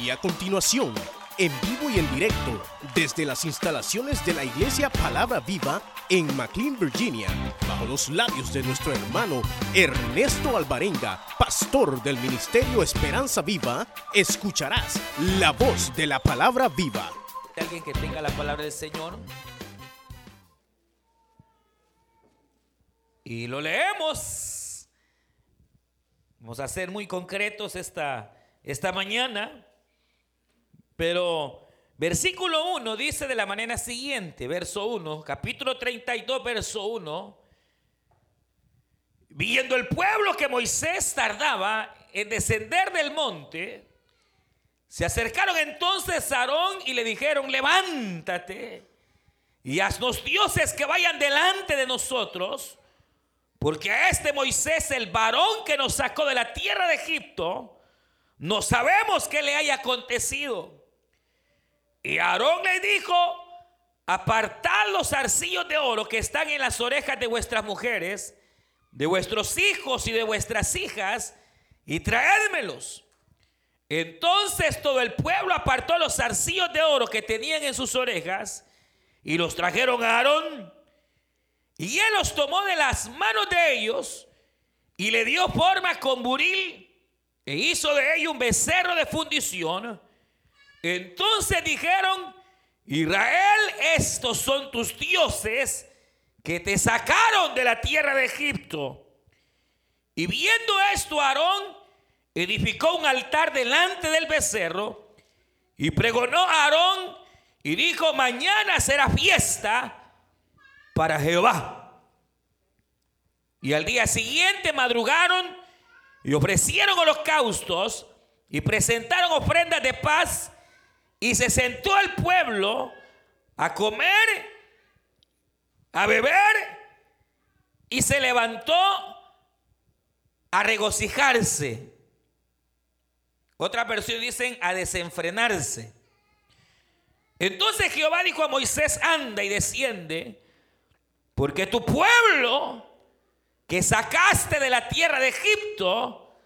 Y a continuación, en vivo y en directo, desde las instalaciones de la Iglesia Palabra Viva en McLean, Virginia, bajo los labios de nuestro hermano Ernesto Alvarenga, pastor del Ministerio Esperanza Viva, escucharás la voz de la Palabra Viva. Alguien que tenga la palabra del Señor. Y lo leemos. Vamos a ser muy concretos esta, esta mañana. Pero versículo 1 dice de la manera siguiente, verso 1, capítulo 32, verso 1. Viendo el pueblo que Moisés tardaba en descender del monte, se acercaron entonces a Aarón y le dijeron, levántate y haznos dioses que vayan delante de nosotros, porque a este Moisés, el varón que nos sacó de la tierra de Egipto, no sabemos qué le haya acontecido. Y Aarón le dijo, apartad los arcillos de oro que están en las orejas de vuestras mujeres, de vuestros hijos y de vuestras hijas, y traédmelos. Entonces todo el pueblo apartó los arcillos de oro que tenían en sus orejas y los trajeron a Aarón. Y él los tomó de las manos de ellos y le dio forma con buril e hizo de ellos un becerro de fundición entonces dijeron, Israel, estos son tus dioses que te sacaron de la tierra de Egipto. Y viendo esto, Aarón edificó un altar delante del becerro y pregonó a Aarón y dijo, mañana será fiesta para Jehová. Y al día siguiente madrugaron y ofrecieron holocaustos y presentaron ofrendas de paz y se sentó el pueblo a comer, a beber y se levantó a regocijarse. Otra versión dicen a desenfrenarse. Entonces Jehová dijo a Moisés, anda y desciende, porque tu pueblo que sacaste de la tierra de Egipto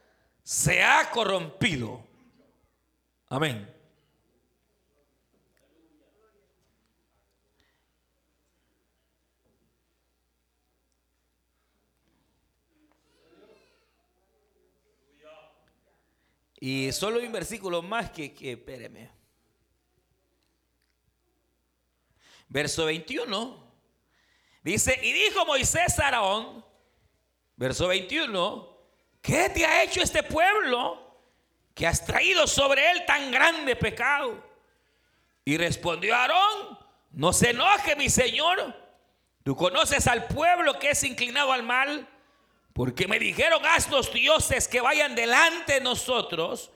se ha corrompido. Amén. Y solo hay un versículo más que, que espéreme. Verso 21. Dice, y dijo Moisés a Aarón, verso 21, ¿qué te ha hecho este pueblo que has traído sobre él tan grande pecado? Y respondió Aarón, no se enoje mi señor, tú conoces al pueblo que es inclinado al mal porque me dijeron, haznos dioses que vayan delante de nosotros,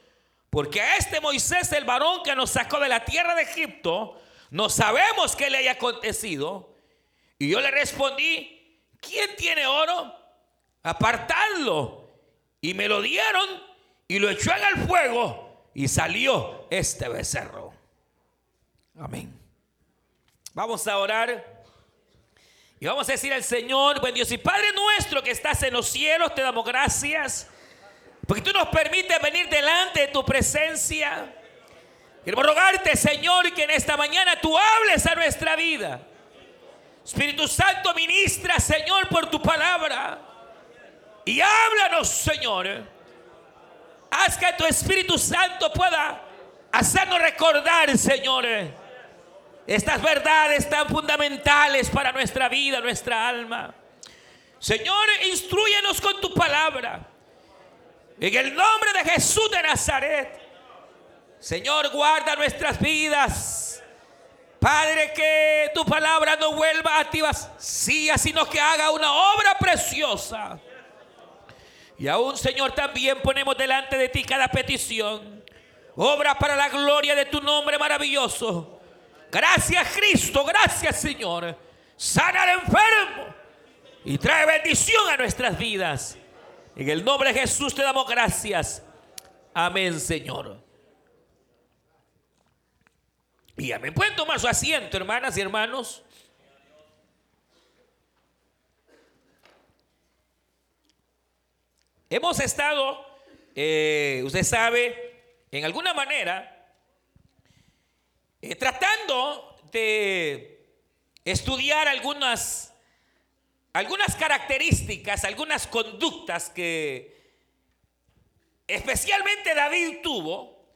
porque a este Moisés, el varón que nos sacó de la tierra de Egipto, no sabemos qué le haya acontecido. Y yo le respondí, ¿quién tiene oro? Apartadlo. Y me lo dieron y lo echó en el fuego y salió este becerro. Amén. Vamos a orar. Y vamos a decir al Señor, buen Dios y Padre nuestro que estás en los cielos, te damos gracias. Porque tú nos permites venir delante de tu presencia. Queremos rogarte, Señor, que en esta mañana tú hables a nuestra vida. Espíritu Santo, ministra, Señor, por tu palabra. Y háblanos, Señor. Haz que tu Espíritu Santo pueda hacernos recordar, Señor estas verdades tan fundamentales para nuestra vida, nuestra alma. Señor, instruyenos con tu palabra. En el nombre de Jesús de Nazaret. Señor, guarda nuestras vidas. Padre, que tu palabra no vuelva a ti vacía, sino que haga una obra preciosa. Y aún, Señor, también ponemos delante de ti cada petición. Obra para la gloria de tu nombre maravilloso. Gracias Cristo, gracias Señor. Sana al enfermo y trae bendición a nuestras vidas. En el nombre de Jesús te damos gracias. Amén, Señor. Y amén. Pueden tomar su asiento, hermanas y hermanos. Hemos estado, eh, usted sabe, en alguna manera, eh, tratando de estudiar algunas, algunas características, algunas conductas que especialmente David tuvo,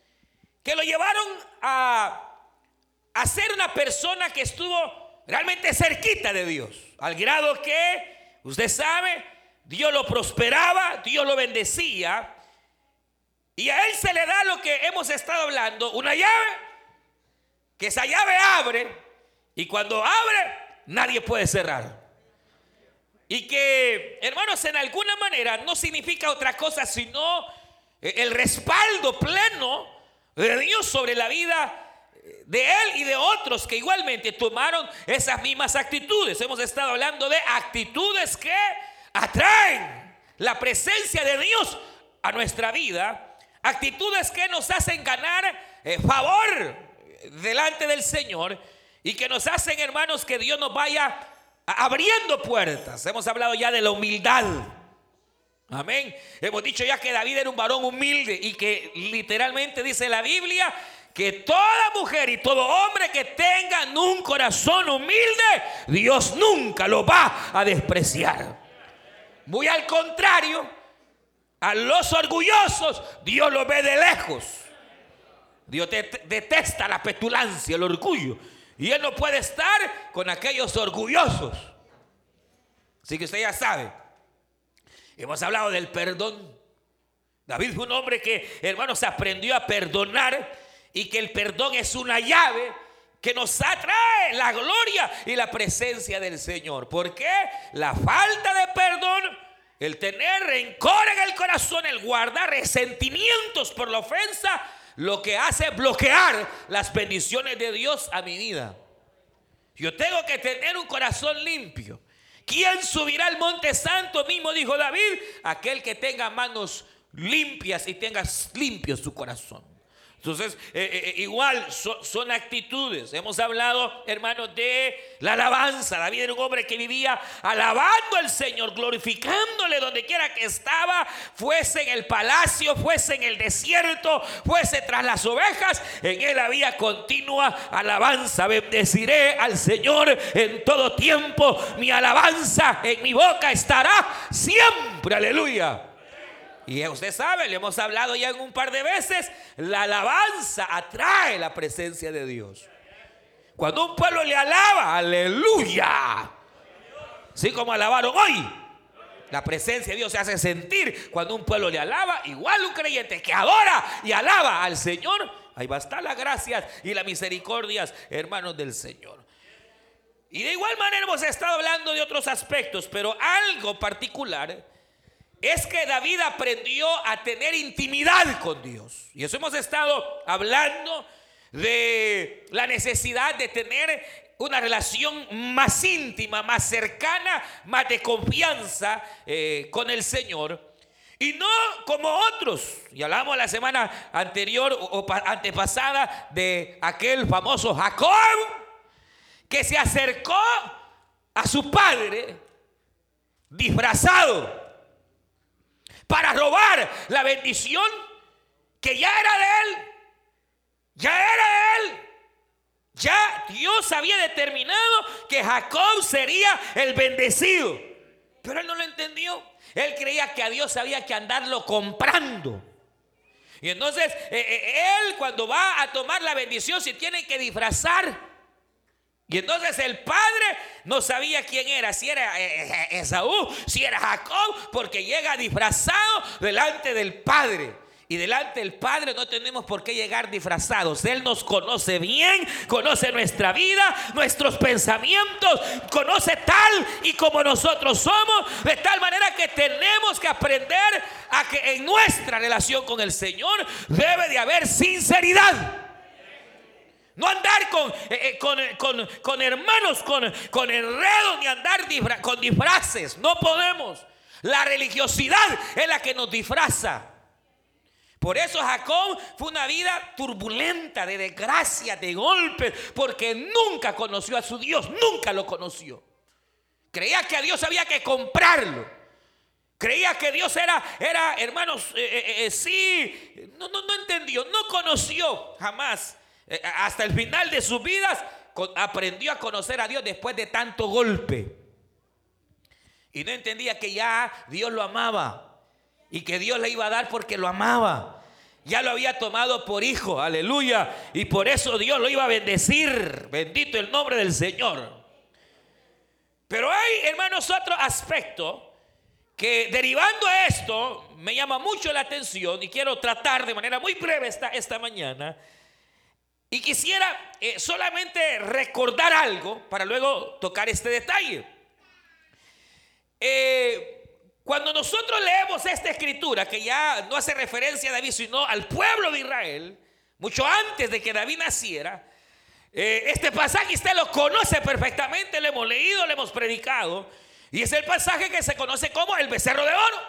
que lo llevaron a, a ser una persona que estuvo realmente cerquita de Dios, al grado que, usted sabe, Dios lo prosperaba, Dios lo bendecía, y a él se le da lo que hemos estado hablando, una llave, que esa llave abre, y cuando abre, nadie puede cerrar. Y que, hermanos, en alguna manera no significa otra cosa sino eh, el respaldo pleno de Dios sobre la vida de él y de otros que igualmente tomaron esas mismas actitudes. Hemos estado hablando de actitudes que atraen la presencia de Dios a nuestra vida, actitudes que nos hacen ganar eh, favor delante del Señor y que nos hacen, hermanos, que Dios nos vaya abriendo puertas. Hemos hablado ya de la humildad. Amén. Hemos dicho ya que David era un varón humilde y que literalmente dice la Biblia que toda mujer y todo hombre que tengan un corazón humilde, Dios nunca lo va a despreciar. Muy al contrario, a los orgullosos, Dios lo ve de lejos. Dios detesta la petulancia, el orgullo. Y Él no puede estar con aquellos orgullosos. Así que usted ya sabe. Hemos hablado del perdón. David fue un hombre que, hermanos, aprendió a perdonar y que el perdón es una llave que nos atrae la gloria y la presencia del Señor. Porque la falta de perdón, el tener rencor en el corazón, el guardar resentimientos por la ofensa, lo que hace es bloquear las bendiciones de Dios a mi vida. Yo tengo que tener un corazón limpio. ¿Quién subirá al monte santo mismo? Dijo David, aquel que tenga manos limpias y tenga limpio su corazón. Entonces, eh, eh, eh, igual son, actitudes. Hemos hablado, hermanos, de la alabanza. David era un hombre que vivía alabando al Señor, glorificándole donde quiera que estaba, fuese en el palacio, fuese en el desierto, fuese tras las ovejas. En él había continua alabanza. Bendeciré al Señor en todo tiempo. Mi alabanza en mi boca estará siempre. Aleluya. Y usted sabe, le hemos hablado ya en un par de veces, la alabanza atrae la presencia de Dios. Cuando un pueblo le alaba, aleluya. Así como alabaron hoy. La presencia de Dios se hace sentir cuando un pueblo le alaba. Igual un creyente que adora y alaba al Señor. Ahí va a estar las gracias y las misericordias, hermanos del Señor. Y de igual manera hemos estado hablando de otros aspectos, pero algo particular es que David aprendió a tener intimidad con Dios. Y eso hemos estado hablando de la necesidad de tener una relación más íntima, más cercana, más de confianza eh, con el Señor. Y no como otros. Y hablamos la semana anterior o antepasada de aquel famoso Jacob que se acercó a su padre disfrazado para robar la bendición que ya era de él. Ya era de él. Ya Dios había determinado que Jacob sería el bendecido. Pero él no lo entendió. Él creía que a Dios había que andarlo comprando. Y entonces eh, eh, él cuando va a tomar la bendición se tiene que disfrazar. Y entonces el padre no sabía quién era, si era eh, eh, Esaú, si era Jacob, porque llega disfrazado delante del padre. Y delante del Padre no tenemos por qué llegar disfrazados. Él nos conoce bien, conoce nuestra vida, nuestros pensamientos, conoce tal y como nosotros somos, de tal manera que tenemos que aprender a que en nuestra relación con el Señor debe de haber sinceridad. No andar con, eh, eh, con, hermanos, con, con enredos, ni andar con disfraces. No podemos. La religiosidad es la que nos disfraza. Por eso Jacob fue una vida turbulenta, de desgracia, de golpes, porque nunca conoció a su Dios, nunca lo conoció. Creía que a Dios había que comprarlo. Creía que Dios era, era hermanos, eh, sí, no, no, no entendió, no conoció jamás eh, hasta el final de sus vidas, aprendió a conocer a Dios después de tanto golpe. Y no entendía que ya Dios lo amaba y que Dios le iba a dar porque lo amaba. Ya lo había tomado por hijo, aleluya. Y por eso Dios lo iba a bendecir. Bendito el nombre del Señor. Pero hay, hermanos, otro aspecto que derivando a esto me llama mucho la atención y quiero tratar de manera muy breve esta, esta mañana. Y quisiera eh, solamente recordar algo para luego tocar este detalle. Eh, cuando nosotros leemos esta escritura, que ya no hace referencia a David, sino al pueblo de Israel, mucho antes de que David naciera, eh, este pasaje usted lo conoce perfectamente, lo hemos leído, lo hemos predicado, y es el pasaje que se conoce como el becerro de oro.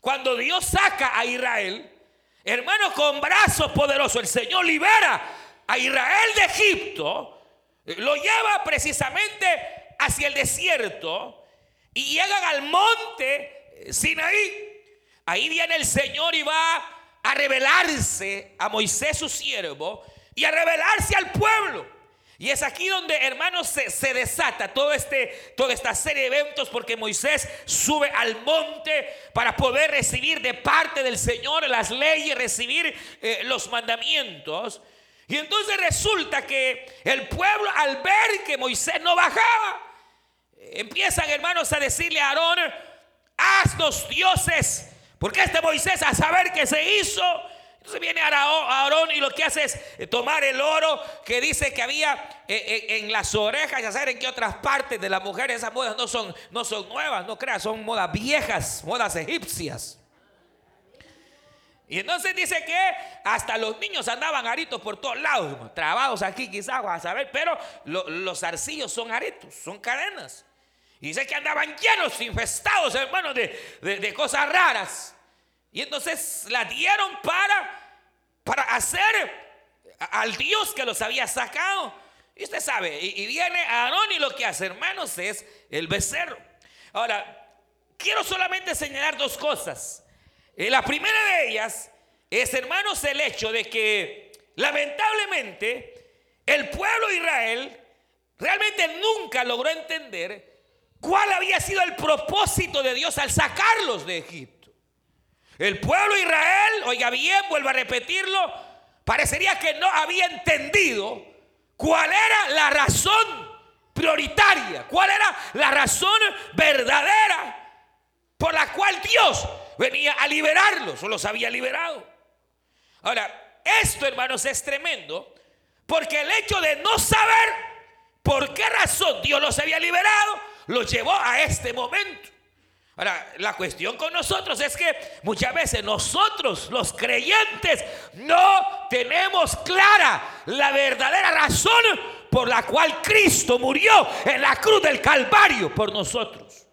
Cuando Dios saca a Israel, hermano, con brazos poderosos, el Señor libera a Israel de Egipto, lo lleva precisamente hacia el desierto, y llegan al monte Sinaí. Ahí viene el Señor y va a revelarse a Moisés su siervo y a revelarse al pueblo. Y es aquí donde, hermanos, se, desata todo este, toda esta serie de eventos porque Moisés sube al monte para poder recibir de parte del Señor las leyes, recibir eh, los mandamientos. Y entonces resulta que el pueblo al ver que Moisés no bajaba, empiezan hermanos a decirle a Aarón, haznos dioses, porque este Moisés a saber qué se hizo, entonces viene Aarón y lo que hace es eh, tomar el oro que dice que había eh, eh, en las orejas, ya saber en qué otras partes de las mujeres esas modas no son, no son nuevas, no creas, son modas viejas, modas egipcias. Y entonces dice que hasta los niños andaban aritos por todos lados, trabados aquí quizás, a saber, pero los arcillos son aretos, son cadenas. Y dice que andaban llenos, infestados, hermanos, de, de, cosas raras. Y entonces la dieron para, para hacer al Dios que los había sacado. Y usted sabe, y, viene Aarón y lo que hace, hermanos, es el becerro. Ahora, quiero solamente señalar dos cosas. Eh, la primera de ellas es, hermanos, el hecho de que lamentablemente el pueblo de Israel realmente nunca logró entender ¿Cuál había sido el propósito de Dios al sacarlos de Egipto? El pueblo de Israel, oiga bien, vuelvo a repetirlo, parecería que no había entendido cuál era la razón prioritaria, cuál era la razón verdadera por la cual Dios venía a liberarlos o los había liberado. Ahora, esto hermanos es tremendo porque el hecho de no saber por qué razón Dios los había liberado lo llevó a este momento. Ahora, la cuestión con nosotros es que muchas veces nosotros, los creyentes, no tenemos clara la verdadera razón por la cual Cristo murió en la cruz del Calvario por nosotros.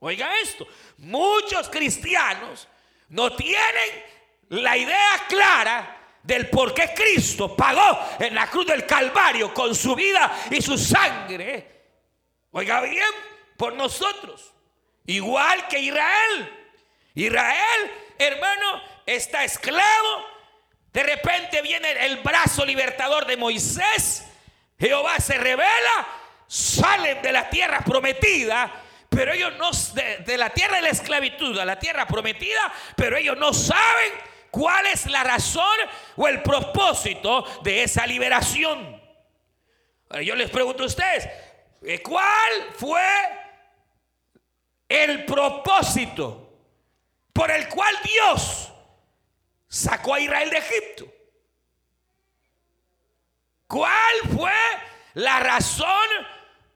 Oiga esto, muchos cristianos no tienen la idea clara del por qué Cristo pagó en la cruz del Calvario con su vida y su sangre Oiga bien, por nosotros. Igual que Israel. Israel, hermano, está esclavo. De repente viene el brazo libertador de Moisés. Jehová se revela. Salen de la tierra prometida. Pero ellos no, de, la tierra de la esclavitud a la tierra prometida. Pero ellos no saben cuál es la razón o el propósito de esa liberación. Yo les pregunto a ustedes, ¿Cuál fue el propósito por el cual Dios sacó a Israel de Egipto? ¿Cuál fue la razón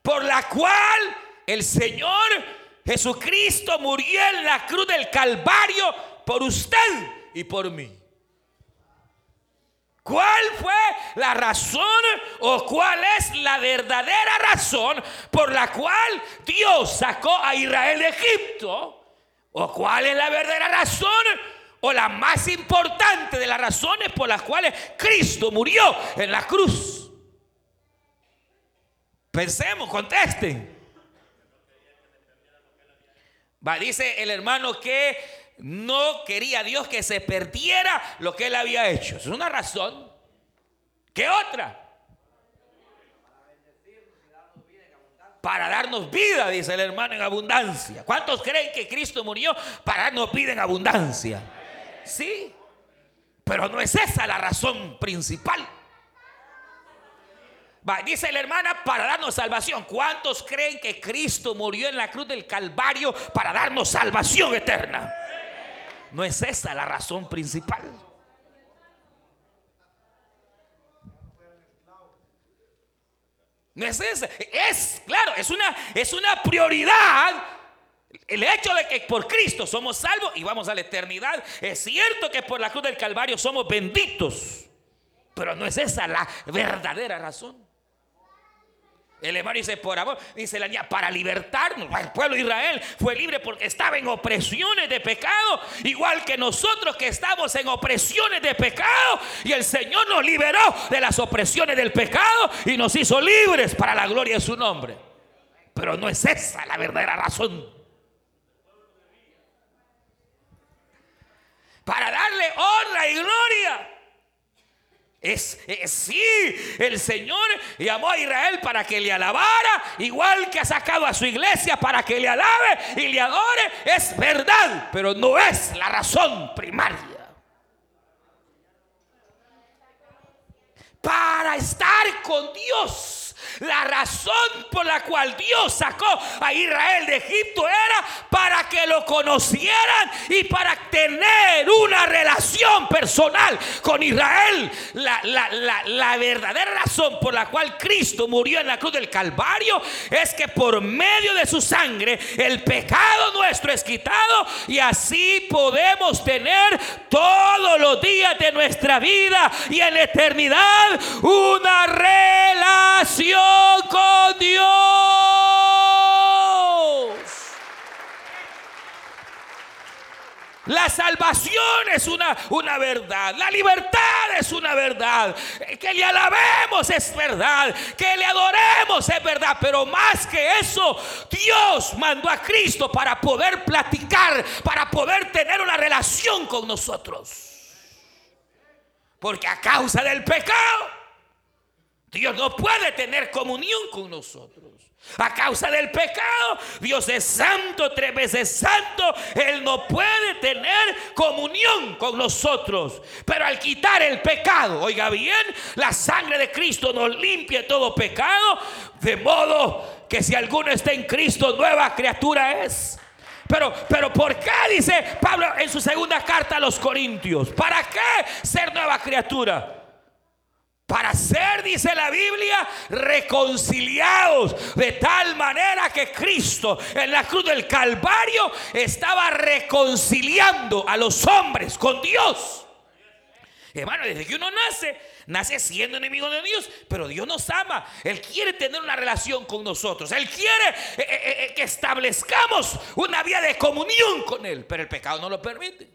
por la cual el Señor Jesucristo murió en la cruz del Calvario por usted y por mí? ¿Cuál fue la razón o cuál es la verdadera razón por la cual Dios sacó a Israel de Egipto? ¿O cuál es la verdadera razón o la más importante de las razones por las cuales Cristo murió en la cruz? Pensemos, contesten. Va, dice el hermano que no quería Dios que se perdiera lo que él había hecho. Es una razón. ¿Qué otra? Para darnos vida, dice el hermano, en abundancia. ¿Cuántos creen que Cristo murió para darnos vida en abundancia? Sí, pero no es esa la razón principal. dice la hermana, para darnos salvación. ¿Cuántos creen que Cristo murió en la cruz del Calvario para darnos salvación eterna? No es esa la razón principal. No es esa. Es, claro, es una, es una prioridad el hecho de que por Cristo somos salvos y vamos a la eternidad, es cierto que por la cruz del Calvario somos benditos, pero no es esa la verdadera razón. El hermano dice, por amor, dice la niña, para libertarnos. El pueblo de Israel fue libre porque estaba en opresiones de pecado, igual que nosotros que estamos en opresiones de pecado. Y el Señor nos liberó de las opresiones del pecado y nos hizo libres para la gloria de su nombre. Pero no es esa la verdadera razón. para darle honra y gloria. Es, sí, el Señor llamó a Israel para que le alabara, igual que ha sacado a su iglesia para que le alabe y le adore. Es verdad, pero no es la razón primaria. Para estar con Dios la razón por la cual Dios sacó a Israel de Egipto era para que lo conocieran y para tener una relación personal con Israel. La, verdadera razón por la cual Cristo murió en la cruz del Calvario es que por medio de su sangre el pecado nuestro es quitado y así podemos tener todos los días de nuestra vida y en la eternidad una relación con Dios. La salvación es una, una verdad. La libertad es una verdad. Que le alabemos es verdad. Que le adoremos es verdad. Pero más que eso, Dios mandó a Cristo para poder platicar, para poder tener una relación con nosotros. Porque a causa del pecado, Dios no puede tener comunión con nosotros. A causa del pecado, Dios es santo, tres veces santo. Él no puede tener comunión con nosotros. Pero al quitar el pecado, oiga bien, la sangre de Cristo nos limpia todo pecado. De modo que si alguno está en Cristo, nueva criatura es. Pero, pero ¿por qué dice Pablo en su segunda carta a los Corintios? ¿Para qué ser nueva criatura? Para ser, dice la Biblia, reconciliados de tal manera que Cristo en la cruz del Calvario estaba reconciliando a los hombres con Dios. Hermano, desde que uno nace, nace siendo enemigo de Dios, pero Dios nos ama. Él quiere tener una relación con nosotros. Él quiere eh, eh, eh, que establezcamos una vía de comunión con Él, pero el pecado no lo permite.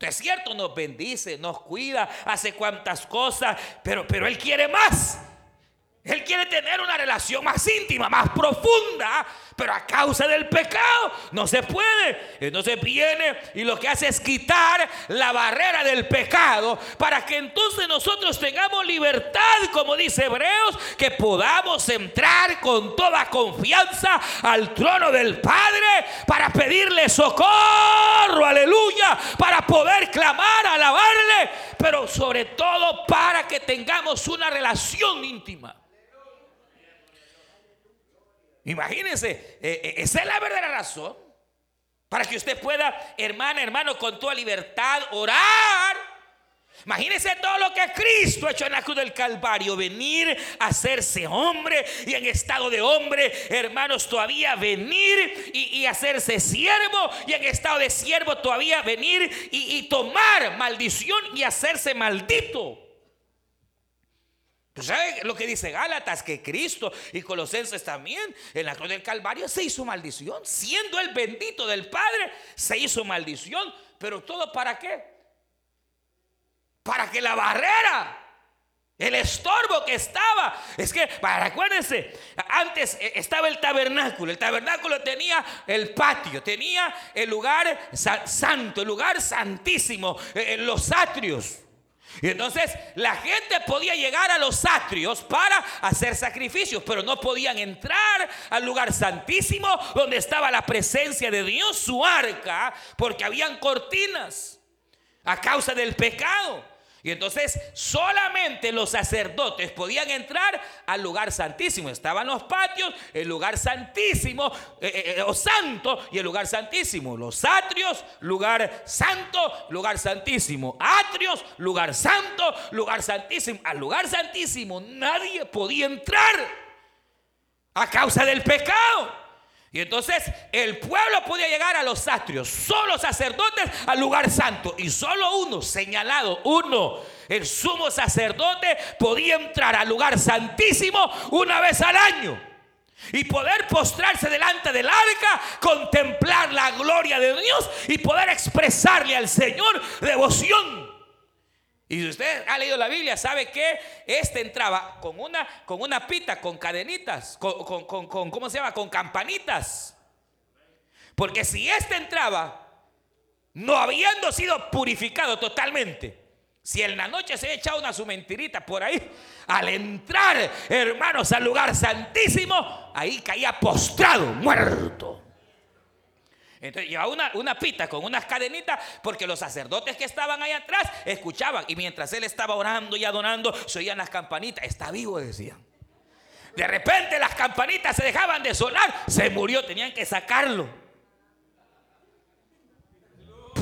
Es cierto, nos bendice, nos cuida, hace cuantas cosas, pero, pero Él quiere más. Él quiere tener una relación más íntima, más profunda, pero a causa del pecado no se puede. Entonces viene y lo que hace es quitar la barrera del pecado para que entonces nosotros tengamos libertad, como dice Hebreos, que podamos entrar con toda confianza al trono del Padre para pedirle socorro, aleluya, para poder clamar, alabarle, pero sobre todo para que tengamos una relación íntima. Imagínense, eh, eh, esa es la verdadera razón. Para que usted pueda, hermana, hermano, con toda libertad orar. Imagínense todo lo que Cristo ha hecho en la cruz del Calvario. Venir a hacerse hombre y en estado de hombre, hermanos, todavía venir y, hacerse siervo. Y en estado de siervo todavía venir y, y tomar maldición y hacerse maldito. Pues ¿Sabe lo que dice Gálatas? Que Cristo y Colosenses también en la cruz del Calvario se hizo maldición. Siendo el bendito del Padre, se hizo maldición. Pero todo para qué? Para que la barrera, el estorbo que estaba, es que, para, acuérdense, antes eh, estaba el tabernáculo. El tabernáculo tenía el patio, tenía el lugar santo, el lugar santísimo, eh, los atrios. Y entonces la gente podía llegar a los atrios para hacer sacrificios, pero no podían entrar al lugar santísimo donde estaba la presencia de Dios, su arca, porque habían cortinas a causa del pecado. Y entonces solamente los sacerdotes podían entrar al lugar santísimo. Estaban los patios, el lugar santísimo, eh, eh, eh, o santo y el lugar santísimo. Los atrios, lugar santo, lugar santísimo. Atrios, lugar santo, lugar santísimo. Al lugar santísimo nadie podía entrar a causa del pecado. Y entonces el pueblo podía llegar a los atrios, solo sacerdotes al lugar santo. Y solo uno, señalado, uno, el sumo sacerdote, podía entrar al lugar santísimo una vez al año. Y poder postrarse delante del arca, contemplar la gloria de Dios y poder expresarle al Señor devoción. Y si usted ha leído la Biblia, sabe que este entraba con una, con una pita, con cadenitas, con, con, con, ¿cómo se llama? Con campanitas. Porque si este entraba, no habiendo sido purificado totalmente, si en la noche se echa una su mentirita por ahí, al entrar, hermanos, al lugar santísimo, ahí caía postrado, muerto. Entonces llevaba una, una, pita con unas cadenitas porque los sacerdotes que estaban ahí atrás escuchaban y mientras él estaba orando y adorando se oían las campanitas. Está vivo, decían. De repente las campanitas se dejaban de sonar, se murió, tenían que sacarlo.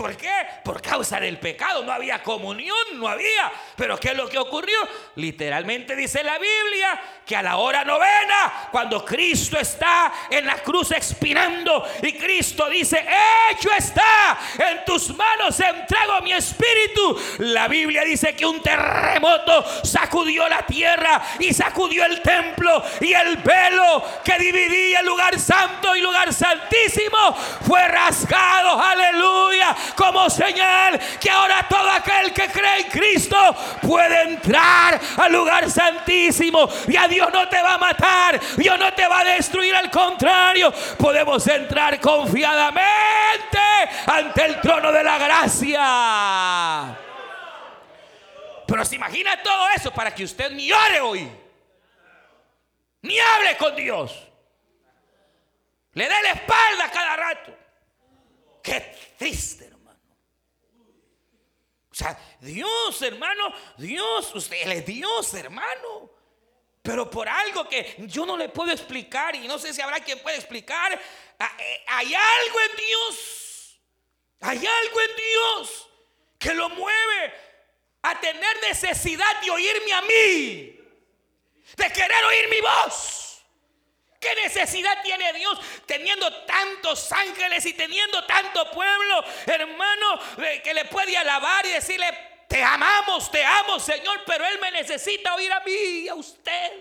¿Por qué? Por causa del pecado. No había comunión, no había. Pero ¿qué es lo que ocurrió? Literalmente dice la Biblia que a la hora novena, cuando Cristo está en la cruz expirando y Cristo dice, hecho está, en tus manos entrego mi espíritu. La Biblia dice que un terremoto sacudió la tierra y sacudió el templo y el velo que dividía el lugar santo y lugar santísimo fue rasgado. Aleluya como señal que ahora todo aquel que cree en Cristo puede entrar al lugar santísimo. Y a Dios no te va a matar, Dios no te va a destruir, al contrario, podemos entrar confiadamente ante el trono de la gracia. Pero se imagina todo eso para que usted ni ore hoy, ni hable con Dios, le dé la espalda cada rato. Qué triste. Dios, hermano, Dios, usted es Dios, hermano. Pero por algo que yo no le puedo explicar y no sé si habrá quien pueda explicar, eh, hay algo en Dios, hay algo en Dios que lo mueve a tener necesidad de oírme a mí, de querer oír mi voz. ¿Qué necesidad tiene Dios teniendo tantos ángeles y teniendo tanto pueblo, hermano, que le puede alabar y decirle, te amamos, te amo, Señor, pero Él me necesita oír a mí y a usted?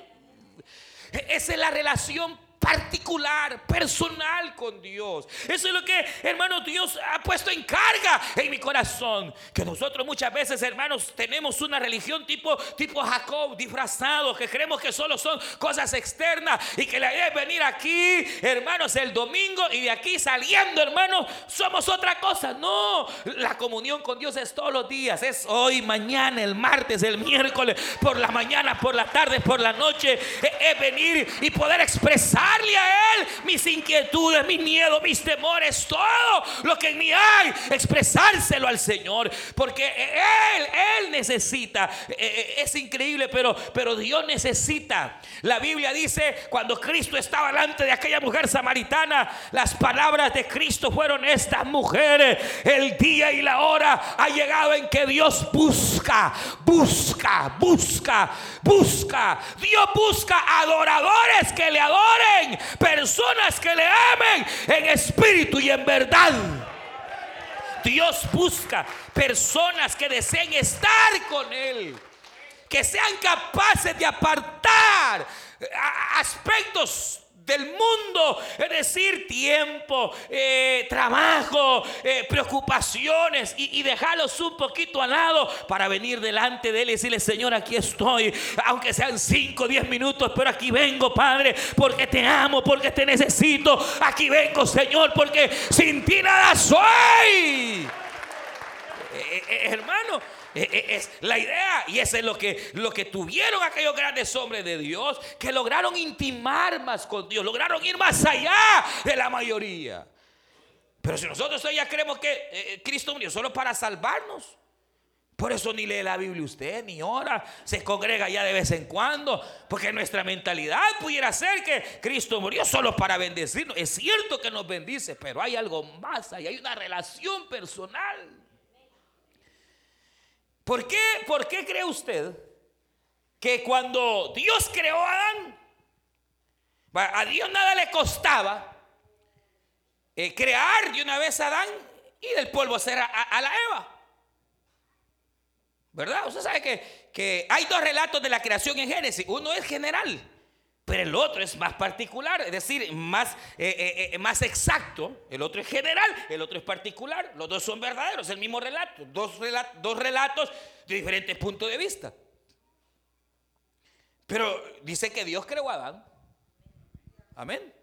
E-, esa es la relación particular, personal con Dios. Eso es lo que, hermanos, Dios ha puesto en carga en mi corazón. Que nosotros muchas veces, hermanos, tenemos una religión tipo, tipo Jacob, disfrazado, que creemos que solo son cosas externas y que la idea es venir aquí, hermanos, el domingo y de aquí saliendo, hermanos, somos otra cosa. No, la comunión con Dios es todos los días, es hoy, mañana, el martes, el miércoles, por la mañana, por la tarde, por la noche, es venir y poder expresar darle a Él mis inquietudes, mis miedos, mis temores, todo lo que en mí hay, expresárselo al Señor. Porque Él, Él necesita. Eh, eh, es increíble, pero, pero Dios necesita. La Biblia dice, cuando Cristo estaba delante de aquella mujer samaritana, las palabras de Cristo fueron estas mujeres. El día y la hora ha llegado en que Dios busca, busca, busca, busca. Dios busca adoradores que le adoren personas que le amen en espíritu y en verdad. Dios busca personas que deseen estar con Él, que sean capaces de apartar aspectos del mundo, es decir, tiempo, eh, trabajo, eh, preocupaciones. Y, dejarlos un poquito al lado para venir delante de Él y decirle, Señor, aquí estoy, aunque sean 5 o 10 minutos, pero aquí vengo, Padre, porque te amo, porque te necesito, aquí vengo, Señor, porque sin ti nada soy. Eh, hermano, Es la idea y eso es lo que, lo que tuvieron aquellos grandes hombres de Dios que lograron intimar más con Dios, lograron ir más allá de la mayoría. Pero si nosotros hoy ya creemos que eh, Cristo murió solo para salvarnos, por eso ni lee la Biblia usted, ni ora, se congrega ya de vez en cuando, porque nuestra mentalidad pudiera ser que Cristo murió solo para bendecirnos. Es cierto que nos bendice, pero hay algo más, hay una relación personal. ¿Por qué, ¿Por qué cree usted que cuando Dios creó a Adán, a Dios nada le costaba eh, crear de una vez a Adán y del polvo hacer a la Eva? ¿Verdad? Usted sabe que, que hay dos relatos de la creación en Génesis. Uno es general, pero el otro es más particular, es decir, más, eh, eh, eh, más exacto. El otro es general, el otro es particular. Los dos son verdaderos, el mismo relato. Dos, rela- dos relatos de diferentes puntos de vista. Pero dice que Dios creó a Adán. Amén.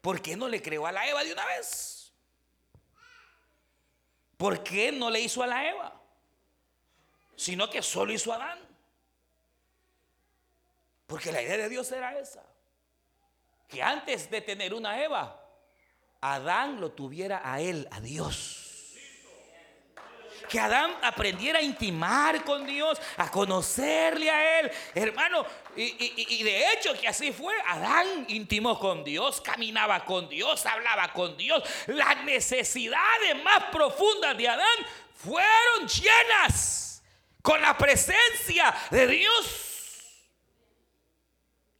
¿Por qué no le creó a la Eva de una vez? ¿Por qué no le hizo a la Eva? Sino que solo hizo a Adán. Porque la idea de Dios era esa. Que antes de tener una Eva, Adán lo tuviera a él, a Dios. Que Adán aprendiera a intimar con Dios, a conocerle a Él. Hermano, y, de hecho que así fue. Adán intimó con Dios, caminaba con Dios, hablaba con Dios. Las necesidades más profundas de Adán fueron llenas con la presencia de Dios.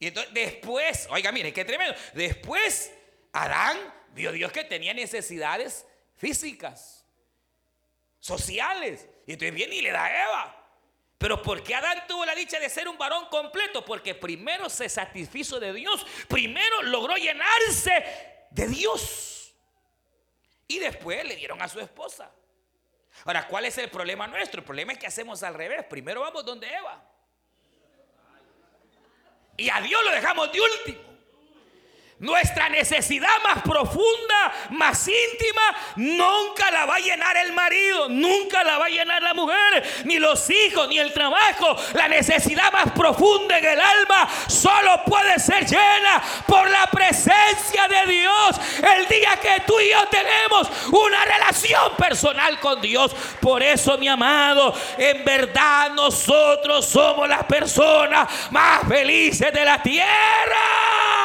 Y entonces después, oiga, mire, qué tremendo. Después, Adán vio Dios que tenía necesidades físicas sociales. Y entonces viene y le da a Eva. Pero ¿por qué Adán tuvo la dicha de ser un varón completo? Porque primero se satisfizo de Dios, primero logró llenarse de Dios. Y después le dieron a su esposa. Ahora, ¿cuál es el problema nuestro? El problema es que hacemos al revés. Primero vamos donde Eva. Y a Dios lo dejamos de último. Nuestra necesidad más profunda, más íntima, nunca la va a llenar el marido, nunca la va a llenar la mujer, ni los hijos, ni el trabajo. La necesidad más profunda en el alma solo puede ser llena por la presencia de Dios. El día que tú y yo tenemos una relación personal con Dios. Por eso, mi amado, en verdad nosotros somos las personas más felices de la tierra.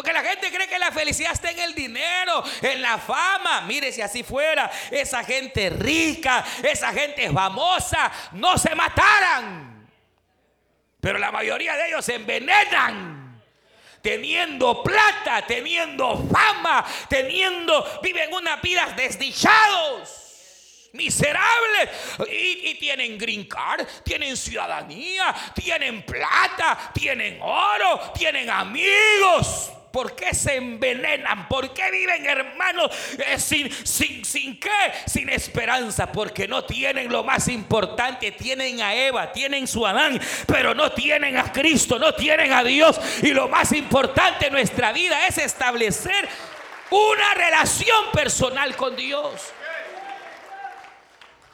Porque la gente cree que la felicidad está en el dinero, en la fama. Mire, si así fuera, esa gente rica, esa gente famosa, no se mataran. Pero la mayoría de ellos se envenenan. Teniendo plata, teniendo fama, teniendo, viven unas vidas desdichados miserables y, y tienen green card, tienen ciudadanía, tienen plata, tienen oro, tienen amigos. ¿Por qué se envenenan? ¿Por qué viven hermanos eh, sin, sin, sin qué? Sin esperanza. Porque no tienen lo más importante. Tienen a Eva, tienen su Adán, pero no tienen a Cristo, no tienen a Dios. Y lo más importante en nuestra vida es establecer una relación personal con Dios.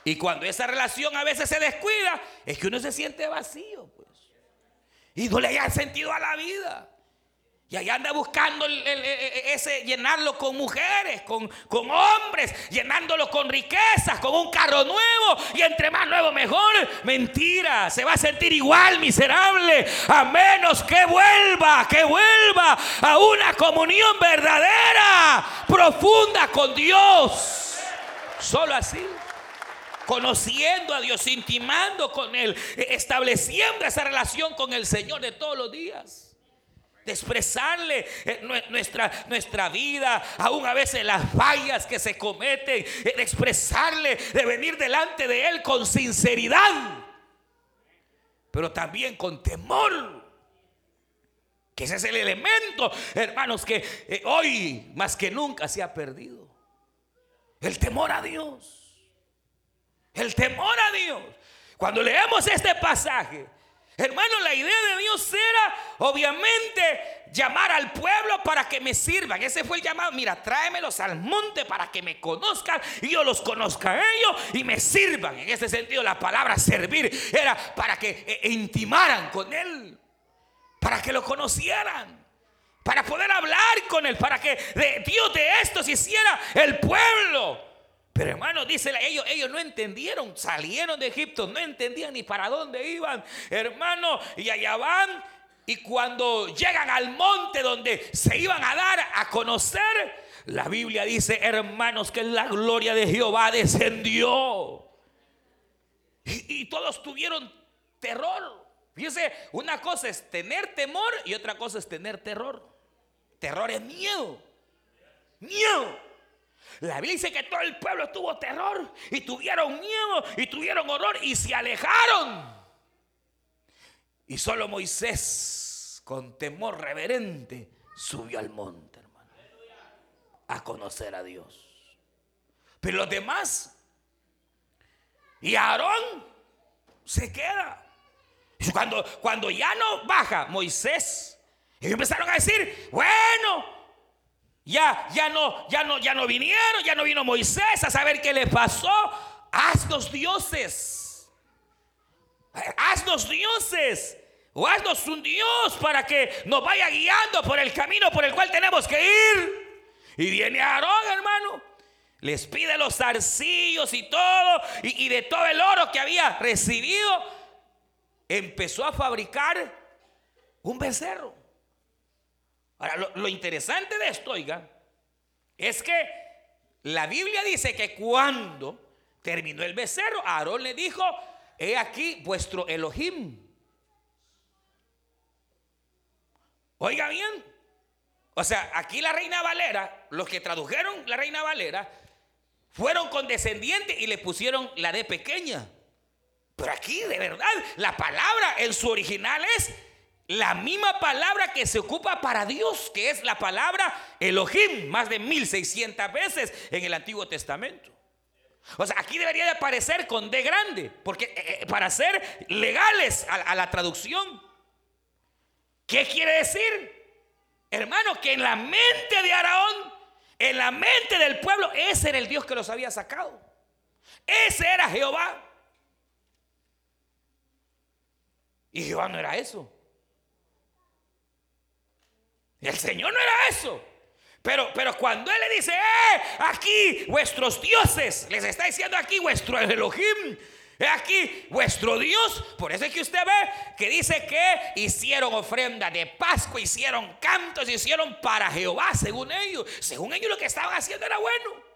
Y cuando esa relación a veces se descuida, es que uno se siente vacío, pues. Y no le haya sentido a la vida. Y anda buscando ese, llenarlo con mujeres, con, hombres, llenándolo con riquezas, con un carro nuevo. Y entre más nuevo, mejor. Mentira, se va a sentir igual miserable. A menos que vuelva, que vuelva a una comunión verdadera, profunda con Dios. Solo así conociendo a Dios, intimando con Él, eh, estableciendo esa relación con el Señor de todos los días. De expresarle eh, nue- nuestra, nuestra vida, aún a veces las fallas que se cometen, eh, de expresarle, de venir delante de Él con sinceridad, pero también con temor. Que ese es el elemento, hermanos, que eh, hoy más que nunca se ha perdido. El temor a Dios. El temor a Dios. Cuando leemos este pasaje, Hermano, la idea de Dios era, obviamente, llamar al pueblo para que me sirvan. Ese fue el llamado. Mira, tráemelos al monte para que me conozcan y yo los conozca a ellos y me sirvan. En ese sentido, la palabra servir era para que eh, intimaran con Él, para que lo conocieran, para poder hablar con Él, para que Dios de esto se hiciera el pueblo. Pero hermano, dice ellos, ellos no entendieron, salieron de Egipto, no entendían ni para dónde iban, hermano, y allá van. Y cuando llegan al monte donde se iban a dar a conocer, la Biblia dice, hermanos, que la gloria de Jehová descendió. Y, y todos tuvieron terror. Fíjese, una cosa es tener temor y otra cosa es tener terror. Terror es miedo. Miedo. La Biblia dice que todo el pueblo tuvo terror y tuvieron miedo y tuvieron horror y se alejaron. Y solo Moisés, con temor reverente, subió al monte, hermano, a conocer a Dios. Pero los demás, y Aarón se queda. Cuando, cuando ya no baja Moisés, ellos empezaron a decir, bueno, ya, ya no, ya no, ya no vinieron, ya no vino Moisés a saber qué le pasó. Haznos dioses. Haznos dioses. O haznos un Dios para que nos vaya guiando por el camino por el cual tenemos que ir. Y viene Aarón, hermano. Les pide los zarcillos y todo. Y, y de todo el oro que había recibido. Empezó a fabricar un becerro. Ahora, lo, interesante de esto, oiga, es que la Biblia dice que cuando terminó el becerro, Aarón le dijo, he aquí vuestro Elohim. Oiga bien, o sea, aquí la reina Valera, los que tradujeron la reina Valera, fueron condescendientes y le pusieron la D pequeña. Pero aquí, de verdad, la palabra en su original es la misma palabra que se ocupa para Dios, que es la palabra Elohim, más de 1600 veces en el Antiguo Testamento. O sea, aquí debería de aparecer con D grande, porque eh, eh, para ser legales a, la traducción. ¿Qué quiere decir? Hermano, que en la mente de Araón, en la mente del pueblo, ese era el Dios que los había sacado. Ese era Jehová. Y Jehová no era eso. El Señor no era eso. Pero, pero cuando Él le dice, eh, aquí vuestros dioses, les está diciendo aquí vuestro Elohim, aquí vuestro Dios. Por eso es que usted ve que dice que hicieron ofrenda de Pascua, hicieron cantos, hicieron para Jehová, según ellos. Según ellos lo que estaban haciendo era bueno.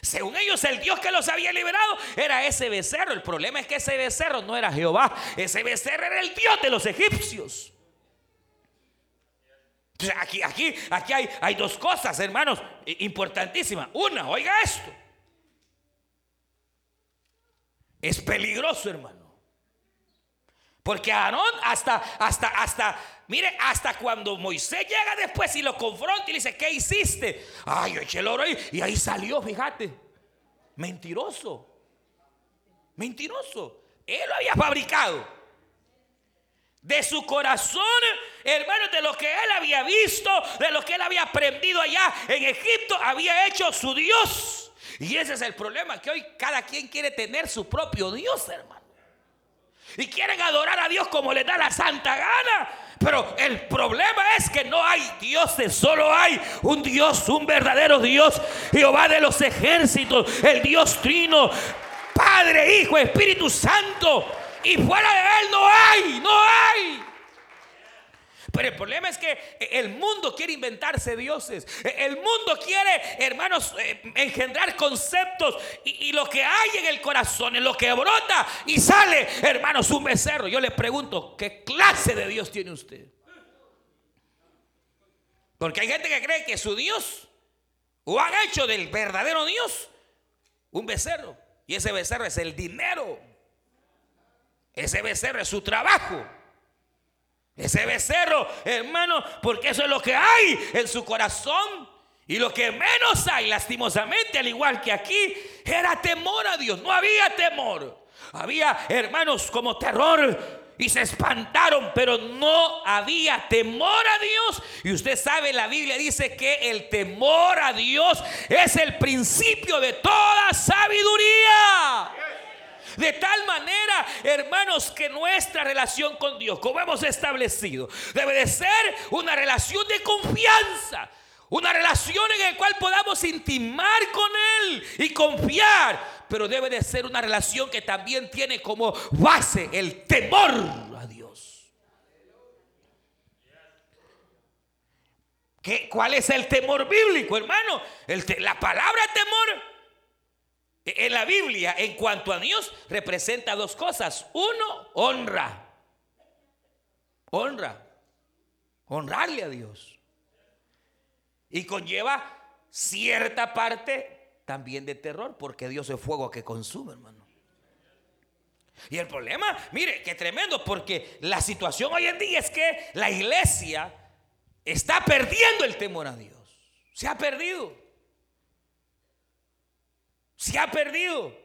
Según ellos, el Dios que los había liberado era ese becerro. El problema es que ese becerro no era Jehová. Ese becerro era el Dios de los egipcios. Aquí, aquí, aquí hay, hay dos cosas, hermanos, importantísimas. Una, oiga esto. Es peligroso, hermano. Porque Aarón hasta, hasta, hasta, mire, hasta cuando Moisés llega después y lo confronta y le dice, ¿qué hiciste? Ay, yo eché el oro ahí y ahí salió, fíjate. Mentiroso. Mentiroso. Él lo había fabricado de su corazón, hermanos, de lo que él había visto, de lo que él había aprendido allá en Egipto, había hecho su Dios. Y ese es el problema, que hoy cada quien quiere tener su propio Dios, hermano. Y quieren adorar a Dios como le da la santa gana. Pero el problema es que no hay dioses, solo hay un Dios, un verdadero Dios, Jehová de los ejércitos, el Dios trino, Padre, Hijo, Espíritu Santo. Y fuera de Él no hay, no hay. Pero el problema es que el mundo quiere inventarse dioses. El mundo quiere, hermanos, eh, engendrar conceptos. Y, lo que hay en el corazón, en lo que brota y sale, hermanos, un becerro. Yo le pregunto, ¿qué clase de Dios tiene usted? Porque hay gente que cree que su Dios, o han hecho del verdadero Dios, un becerro. Y ese becerro es el dinero. Ese becerro es su trabajo. Ese becerro, hermano, porque eso es lo que hay en su corazón. Y lo que menos hay, lastimosamente, al igual que aquí, era temor a Dios. No había temor. Había hermanos como terror y se espantaron, pero no había temor a Dios. Y usted sabe, la Biblia dice que el temor a Dios es el principio de toda sabiduría. De tal manera, hermanos, que nuestra relación con Dios, como hemos establecido, debe de ser una relación de confianza. Una relación en la cual podamos intimar con Él y confiar. Pero debe de ser una relación que también tiene como base el temor a Dios. ¿Qué, ¿Cuál es el temor bíblico, hermano? la palabra temor en la Biblia, en cuanto a Dios, representa dos cosas. Uno, honra. Honra. Honrarle a Dios. Y conlleva cierta parte también de terror, porque Dios es fuego que consume, hermano. Y el problema, mire, qué tremendo, porque la situación hoy en día es que la iglesia está perdiendo el temor a Dios. Se ha perdido. Se ha perdido.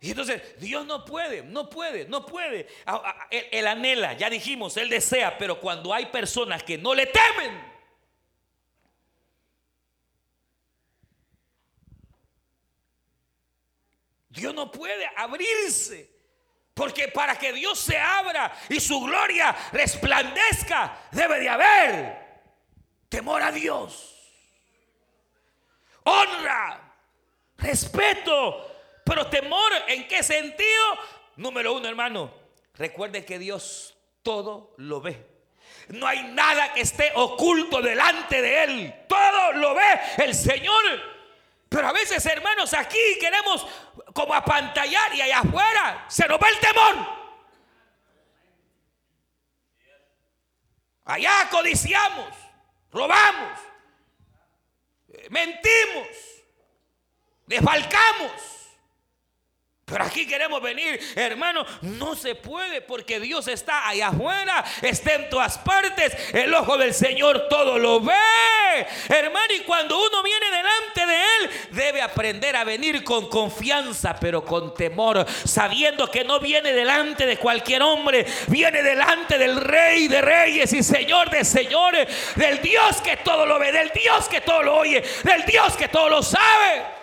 Y entonces Dios no puede, no puede, no puede. Él, anhela, ya dijimos, Él desea, pero cuando hay personas que no le temen, Dios no puede abrirse. Porque para que Dios se abra y su gloria resplandezca, debe de haber temor a Dios. Honra respeto, pero temor, ¿en qué sentido? Número uno, hermano, recuerde que Dios todo lo ve. No hay nada que esté oculto delante de Él. Todo lo ve el Señor. Pero a veces, hermanos, aquí queremos como apantallar y allá afuera se nos ve el temor. Allá codiciamos, robamos, mentimos, desfalcamos. Pero aquí queremos venir, hermano. No se puede porque Dios está allá afuera, está en todas partes. El ojo del Señor todo lo ve. Hermano, y cuando uno viene delante de Él, debe aprender a venir con confianza, pero con temor, sabiendo que no viene delante de cualquier hombre, viene delante del Rey de Reyes y Señor de Señores, del Dios que todo lo ve, del Dios que todo lo oye, del Dios que todo lo sabe.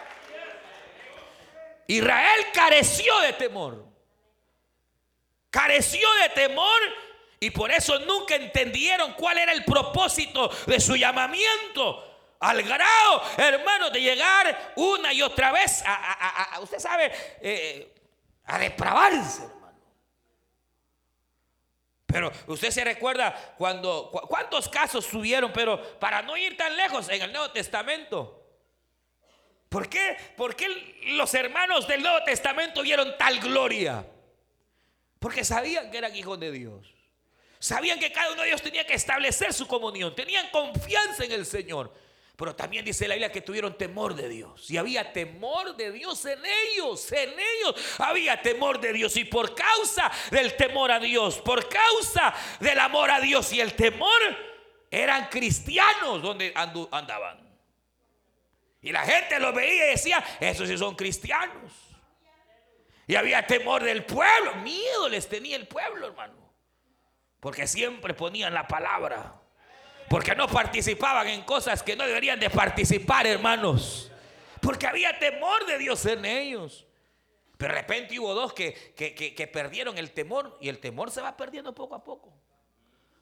Israel careció de temor. Careció de temor y por eso nunca entendieron cuál era el propósito de su llamamiento. Al grado, hermano, de llegar una y otra vez a, usted sabe, eh, a depravarse, hermano. Pero usted se recuerda cuando, ¿cuántos casos subieron? Pero para no ir tan lejos en el Nuevo Testamento. ¿Por qué? ¿Por qué los hermanos del Nuevo Testamento vieron tal gloria? Porque sabían que eran hijos de Dios. Sabían que cada uno de ellos tenía que establecer su comunión. Tenían confianza en el Señor. Pero también dice la Biblia que tuvieron temor de Dios. Y había temor de Dios en ellos. En ellos había temor de Dios. Y por causa del temor a Dios, por causa del amor a Dios y el temor, eran cristianos donde andaban. Y la gente lo veía y decía, esos sí son cristianos. Y había temor del pueblo, miedo les tenía el pueblo, hermano. Porque siempre ponían la palabra. Porque no participaban en cosas que no deberían de participar, hermanos. Porque había temor de Dios en ellos. Pero de repente hubo dos que, que, perdieron el temor y el temor se va perdiendo poco a poco.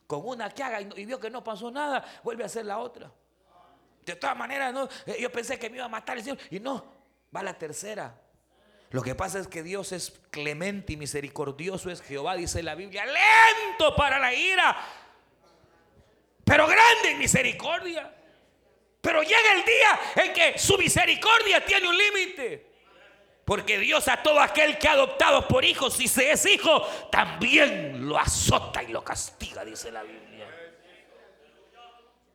Con una que haga y vio que no pasó nada, vuelve a hacer la otra. De todas maneras, no, eh, yo pensé que me iba a matar el Señor. Y no, va la tercera. Lo que pasa es que Dios es clemente y misericordioso es Jehová, dice la Biblia, lento para la ira, pero grande en misericordia. Pero llega el día en que su misericordia tiene un límite. Porque Dios a todo aquel que ha adoptado por hijos, si se es hijo, también lo azota y lo castiga, dice la Biblia.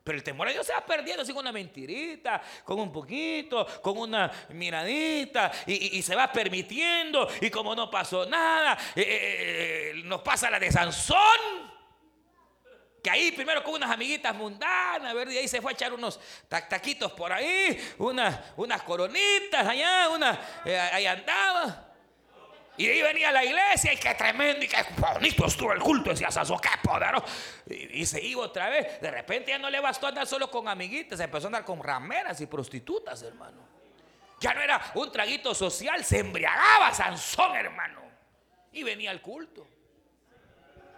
Pero el temor a Dios se va perdiendo así con una mentirita, con un poquito, con una miradita, y, se va permitiendo, y como no pasó nada, eh, eh, eh, nos pasa la de Sansón. Que ahí primero con unas amiguitas mundanas, ver, y ahí se fue a echar unos taquitos por ahí, unas, unas coronitas allá, una, ahí andaba. Y ahí venía la iglesia y qué tremendo y qué bonito estuvo el culto, decía Sansón, qué poderoso. Y, y, se iba otra vez. De repente ya no le bastó andar solo con amiguitas, empezó a andar con rameras y prostitutas, hermano. Ya no era un traguito social, se embriagaba Sansón, hermano. Y venía al culto.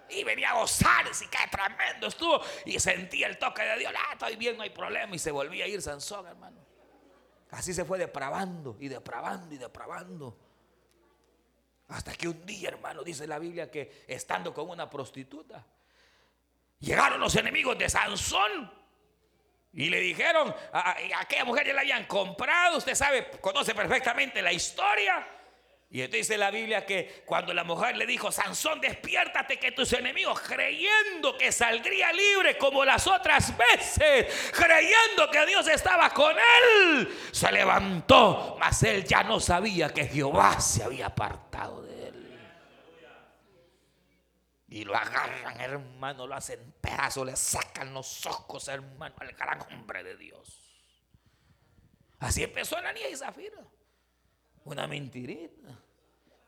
Y venía a gozar, y qué tremendo estuvo. Y sentía el toque de Dios, ah, estoy bien, no hay problema. Y se volvía a ir Sansón, hermano. Así se fue depravando y depravando y depravando. Hasta que un día, hermano, dice la Biblia que estando con una prostituta, llegaron los enemigos de Sansón y le dijeron, a, aquella mujer ya la habían comprado, usted sabe, conoce perfectamente la historia. Y entonces dice la Biblia que cuando la mujer le dijo, Sansón, despiértate que tus enemigos, creyendo que saldría libre como las otras veces, creyendo que Dios estaba con él, se levantó, mas él ya no sabía que Jehová se había apartado de él. Y lo agarran, hermano, lo hacen pedazos, le sacan los ojos, hermano, al gran hombre de Dios. Así empezó niña y Zafira. Una mentirita.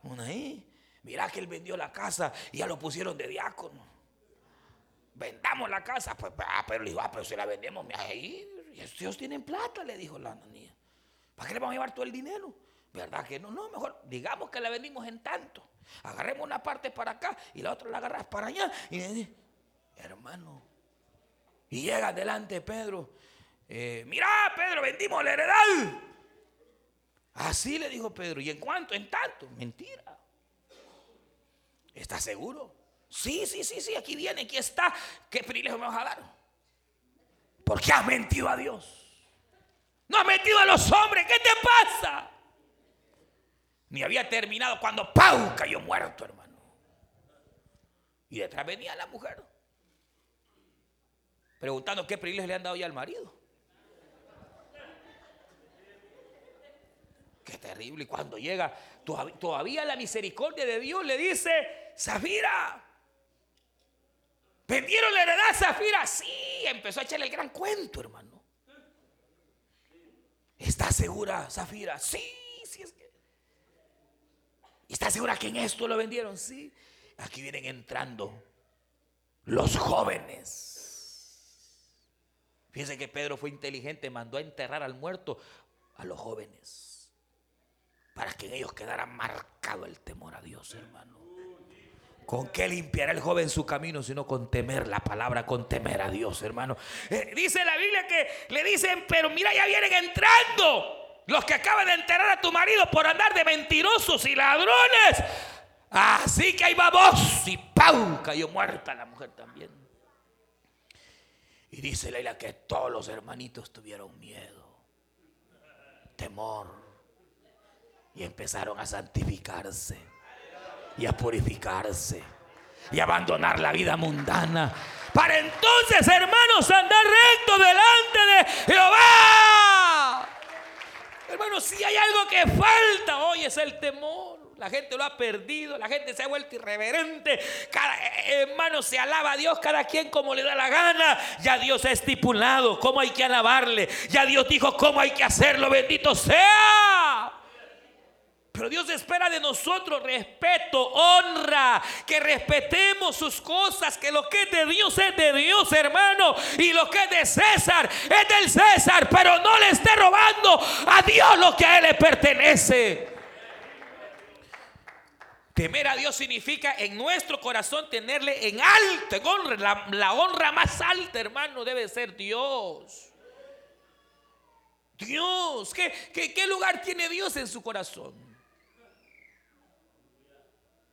Una ahí. Mira que él vendió la casa y ya lo pusieron de diácono. Vendamos la casa. Pues, ah, pero le dijo, ah, pero si la vendemos, me ahí. Ellos tienen plata, le dijo la niña. ¿Para qué le vamos a llevar todo el dinero? ¿Verdad que no? No, mejor digamos que la vendimos en tanto. Agarremos una parte para acá y la otra la agarras para allá. Y dice, hermano. Y llega delante Pedro. Eh, mira, Pedro, vendimos la heredad. Así le dijo Pedro. ¿Y en cuánto? En tanto. Mentira. ¿Estás seguro? Sí, sí, sí, sí. Aquí viene, aquí está. ¿Qué privilegio me vas a dar? Porque has mentido a Dios. No has mentido a los hombres. ¿Qué te pasa? Ni había terminado cuando Pau cayó muerto, hermano. Y detrás venía la mujer. Preguntando qué privilegio le han dado ya al marido. Terrible. Y cuando llega, todavía la misericordia de Dios le dice, Zafira, ¿vendieron la heredad Zafira? Sí, empezó a echarle el gran cuento, hermano. ¿Está segura, Zafira? Sí, sí es que. ¿Está segura que en esto lo vendieron? Sí. Aquí vienen entrando los jóvenes. Fíjense que Pedro fue inteligente, mandó a enterrar al muerto a los jóvenes para que en ellos quedara marcado el temor a Dios, hermano. ¿Con qué limpiará el joven su camino sino con temer la palabra, con temer a Dios, hermano? Eh, dice la Biblia que le dicen, pero mira, ya vienen entrando los que acaban de enterrar a tu marido por andar de mentirosos y ladrones. Así que ahí vamos. Y ¡pau! Cayó muerta la mujer también. Y dice Leila que todos los hermanitos tuvieron miedo, temor y empezaron a santificarse y a purificarse y a abandonar la vida mundana. Para entonces, hermanos, andar recto delante de Jehová. Hermanos, si hay algo que falta hoy es el temor. La gente lo ha perdido, la gente se ha vuelto irreverente. Cada hermano se alaba a Dios, cada quien como le da la gana. Ya Dios ha estipulado cómo hay que alabarle. Ya Dios dijo cómo hay que hacerlo. Bendito sea. Pero Dios espera de nosotros respeto, honra, que respetemos sus cosas, que lo que es de Dios es de Dios, hermano, y lo que es de César es del César, pero no le esté robando a Dios lo que a él le pertenece. Temer a Dios significa en nuestro corazón tenerle en alto, en honra. La, honra más alta, hermano, debe ser Dios. Dios, qué lugar tiene Dios en su corazón?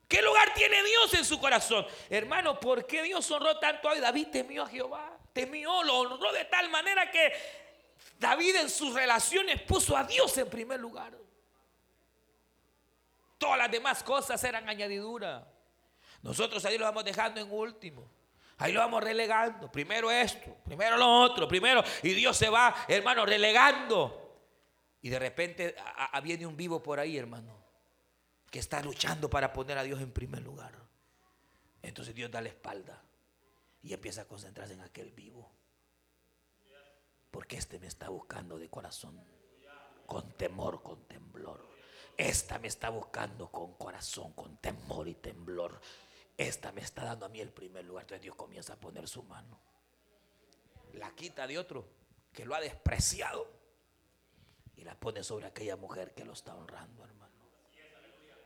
¿Qué lugar tiene Dios en su corazón? Hermano, ¿por qué Dios honró tanto a David? Temió a Jehová. Temió, lo honró de tal manera que David en sus relaciones puso a Dios en primer lugar. Todas las demás cosas eran añadidura. Nosotros ahí lo vamos dejando en último. Ahí lo vamos relegando. Primero esto, primero lo otro, primero. Y Dios se va, hermano, relegando. Y de repente viene un vivo por ahí, hermano que está luchando para poner a Dios en primer lugar. Entonces Dios da la espalda y empieza a concentrarse en aquel vivo. Porque este me está buscando de corazón, con temor, con temblor. esta me está buscando con corazón, con temor y temblor. Esta me está dando a mí el primer lugar. Entonces Dios comienza a poner su mano. La quita de otro que lo ha despreciado y la pone sobre aquella mujer que lo está honrando, hermano.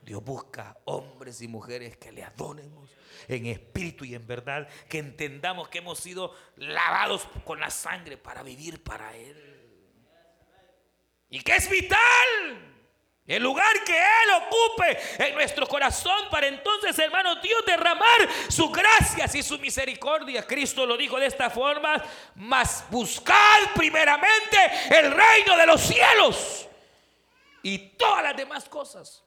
Dios busca hombres y mujeres que le adoremos en espíritu y en verdad, que entendamos que hemos sido lavados con la sangre para vivir para Él. Y que es vital el lugar que Él ocupe en nuestro corazón para entonces, hermano Dios, derramar su gracias y su misericordia. Cristo lo dijo de esta forma, mas buscad primeramente el reino de los cielos y todas las demás cosas.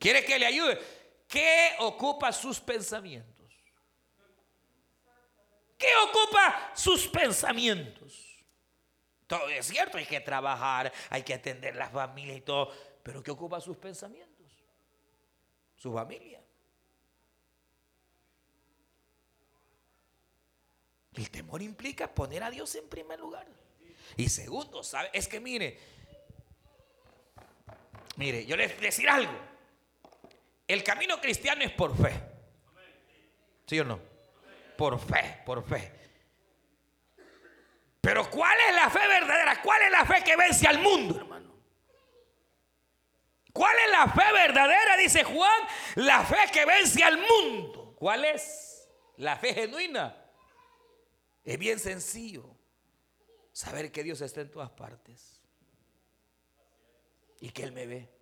¿Quiere que le ayude? ¿Qué ocupa sus pensamientos? ¿Qué ocupa sus pensamientos? Todo es cierto, hay que trabajar, hay que atender la familia y todo, pero ¿qué ocupa sus pensamientos? Su familia. El temor implica poner a Dios en primer lugar. Y segundo, ¿sabe? Es que mire, mire, yo les decir algo. El camino cristiano es por fe. ¿Sí o no? Por fe, por fe. Pero ¿cuál es la fe verdadera? ¿Cuál es la fe que vence al mundo, hermano? ¿Cuál es la fe verdadera? Dice Juan, la fe que vence al mundo. ¿Cuál es? La fe genuina. Es bien sencillo saber que Dios está en todas partes y que Él me ve.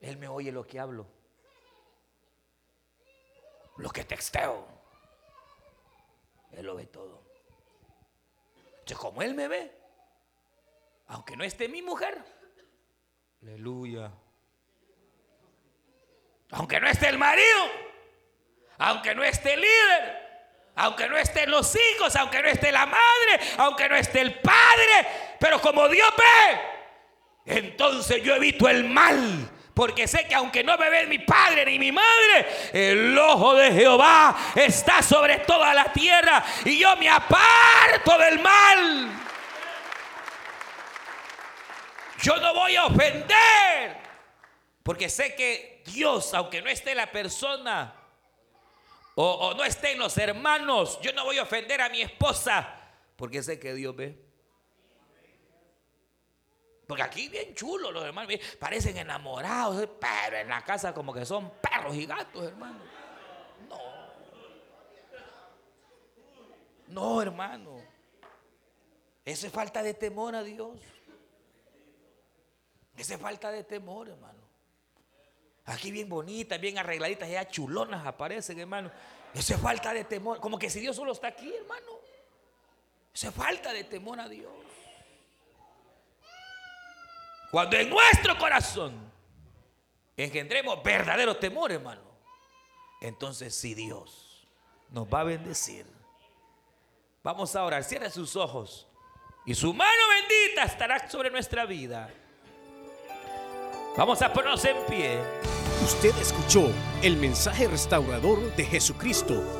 Él me oye lo que hablo, lo que texteo. Él lo ve todo. Entonces, como Él me ve, aunque no esté mi mujer, aleluya. Aunque no esté el marido, aunque no esté el líder, aunque no estén los hijos, aunque no esté la madre, aunque no esté el padre, pero como Dios ve, entonces yo evito el mal porque sé que aunque no me ve mi padre ni mi madre, el ojo de Jehová está sobre toda la tierra y yo me aparto del mal. Yo no voy a ofender. Porque sé que Dios, aunque no esté la persona o, o no estén los hermanos, yo no voy a ofender a mi esposa. Porque sé que Dios ve. Porque aquí bien chulos los hermanos, parecen enamorados, pero en la casa como que son perros y gatos, hermano. No. No, hermano. Eso es falta de temor a Dios. Esa es falta de temor, hermano. Aquí bien bonitas, bien arregladitas, ya chulonas aparecen, hermano. Eso es falta de temor. Como que si Dios solo está aquí, hermano. Eso es falta de temor a Dios. Cuando en nuestro corazón engendremos verdadero temor, hermano, entonces si Dios nos va a bendecir. Vamos a orar, cierre sus ojos y su mano bendita estará sobre nuestra vida. Vamos a ponernos en pie. Usted escuchó el mensaje restaurador de Jesucristo